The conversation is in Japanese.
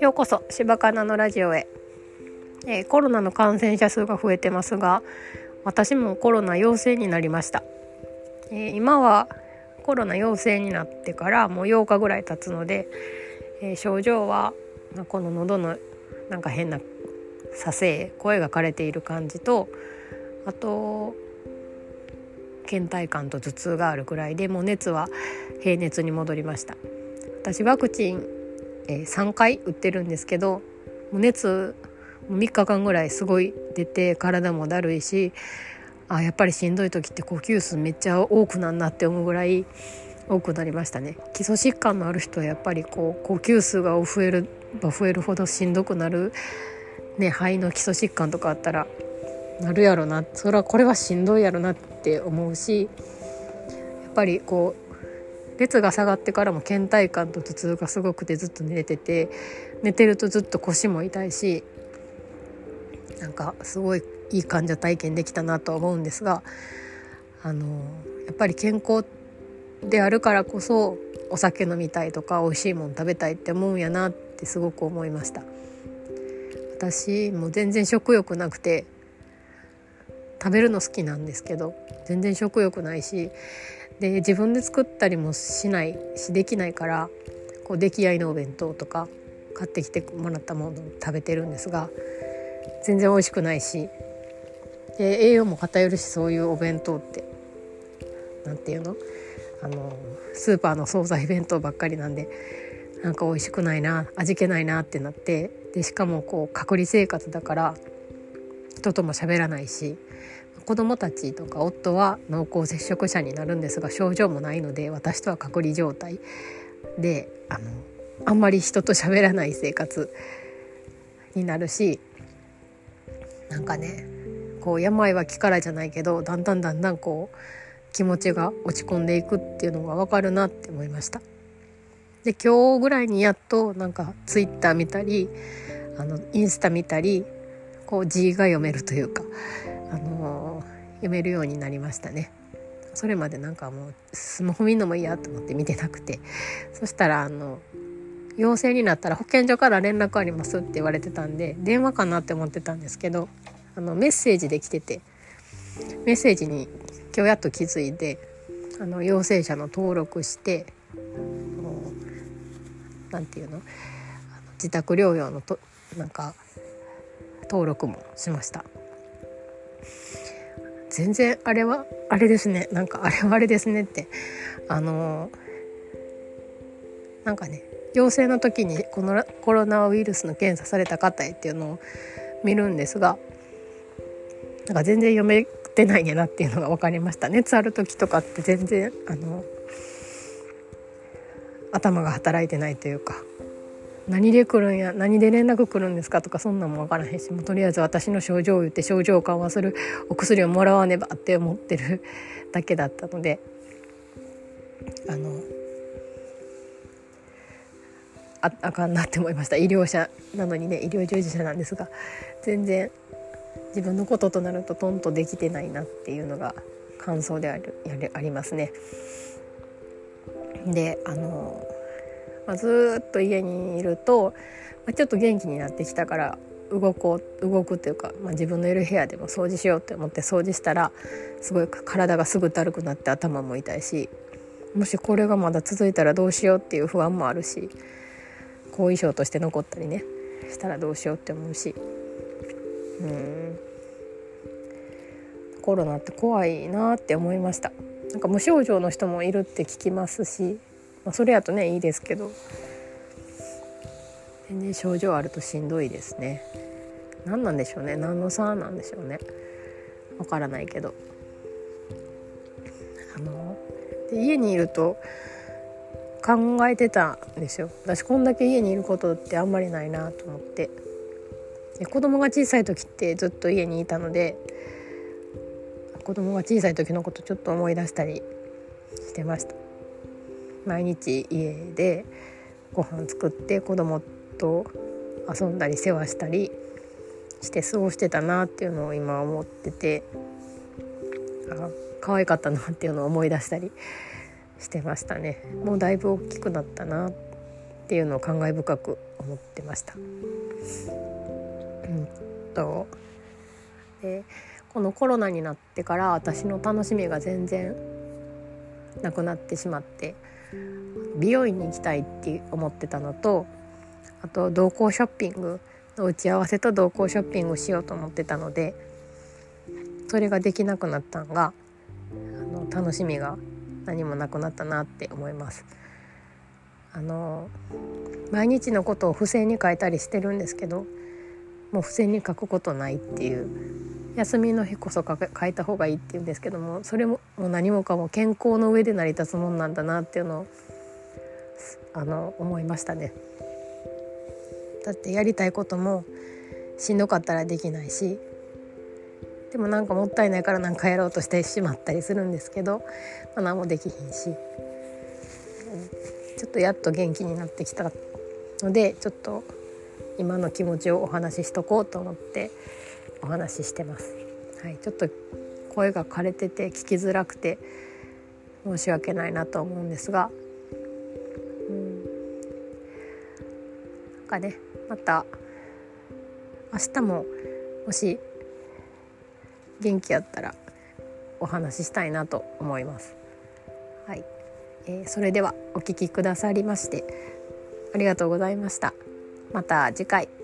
ようこそ柴かなのラジオへ、えー、コロナの感染者数が増えてますが私もコロナ陽性になりました、えー、今はコロナ陽性になってからもう8日ぐらい経つので、えー、症状はこの喉のなんか変なさせ声が枯れている感じとあと倦怠感と頭痛があるぐらいでもう熱は平熱に戻りました。私ワクチン、えー、3回打ってるんですけどもう熱3日間ぐらいすごい出て体もだるいしあやっぱりしんどい時って呼吸数めっちゃ多くなんなって思うぐらい多くなりましたね。基礎疾患のある人はやっぱりこう呼吸数が増える増えるほどしんどくなる、ね、肺の基礎疾患とかあったらなるやろな。それはこれはしんどいやろなって思うしやっぱりこう熱が下がってからも倦怠感と頭痛がすごくてずっと寝てて寝てるとずっと腰も痛いしなんかすごいいい患者体験できたなと思うんですがあのやっぱり健康であるからこそお酒飲みたいとか美味しいもの食べたいって思うんやなってすごく思いました。私も全然食欲なくて食べるの好きなんですけど全然食欲ないしで自分で作ったりもしないしできないからこう出来合いのお弁当とか買ってきてもらったものを食べてるんですが全然美味しくないしで栄養も偏るしそういうお弁当って何て言うの？あのスーパーの惣菜弁当ばっかりなんでなんか美味しくないな味気ないなってなってでしかもこう隔離生活だから人とも喋らないし子供たちとか夫は濃厚接触者になるんですが症状もないので私とは隔離状態であのあんまり人と喋らない生活になるしなんかねこう病は気からじゃないけどだんだんだんだんこう気持ちが落ち込んでいくっていうのが分かるなって思いました。で今日ぐらいにやっとなんかツイッター見たりあのインスタ見たりこう字が読めるというかあの読めるようになりましたね。それまでなんかもうスマホ見るのもいいやと思って見てなくてそしたらあの陽性になったら保健所から連絡ありますって言われてたんで電話かなって思ってたんですけどあのメッセージで来ててメッセージに今日やっと気づいてあの陽性者の登録して何て言うの自宅療養のとなんか登録もしました。全然あれはあれですね。なんかあれはあれですねって。あのなんかね陽性の時にこのコロナウイルスの検査された方へっていうのを見るんですがなんか全然読めてないんやなっていうのが分かりました熱ある時とかって全然あの頭が働いてないというか。何で来るんや何で連絡来るんですかとかそんなんも分からへんしもうとりあえず私の症状を言って症状を緩和するお薬をもらわねばって思ってる だけだったのであのああかんなって思いました医療者なのにね医療従事者なんですが全然自分のこととなるとトンとできてないなっていうのが感想であるやありますね。であの、まあ、ずっと家にいると、まあ、ちょっと元気になってきたから動こう動くというか、まあ、自分のいる部屋でも掃除しようって思って掃除したらすごい体がすぐだるくなって頭も痛いしもしこれがまだ続いたらどうしようっていう不安もあるし後遺症として残ったりねしたらどうしようって思うし。うん。コロナって怖いなって思いました。なんか無症状の人もいるって聞きますし、まあ、それやとねいいですけど。全然症状あるとしんどいですね。何なんでしょうね。何の差なんでしょうね。わからないけど。あので家にいると考えてたんですよ。私こんだけ家にいることってあんまりないなと思って。で子供が小さい時ってずっと家にいたので子供が小さい時のことちょっと思い出したりしてました。毎日家でご飯作って子供と遊んだり世話したりして過ごしてたなっていうのを今思っててあ可愛かったなっていうのを思い出したりしてましたねもうだいぶ大きくなったなっていうのを感慨深く思ってました。うんとでこのコロナになってから私の楽しみが全然なくなってしまって美容院に行きたいって思ってたのとあと同行ショッピングの打ち合わせと同行ショッピングしようと思ってたのでそれができなくなったんがあの楽しみが何もなくなったなって思います。あの毎日のことを付箋に書いたりしてるんですけどもう付箋に書くことないっていう休みの日こそ書いた方がいいって言うんですけどもそれももう何もかも健康の上で成り立つもんなんだなっていうのをあの思いましたね。だってやりたいこともしんどかったらできないしでもなんかもったいないからなんかやろうとしてしまったりするんですけど、まあ、何もできひんしちょっとやっと元気になってきたのでちょっと今の気持ちをお話ししとこうと思ってお話ししてます。はい、ちょっと声が枯れてて聞きづらくて申し訳ないなと思うんですが、うん、なんかねまた明日ももし元気やったらお話ししたいなと思います。はい、えー、それではお聞きくださりましてありがとうございました。また次回。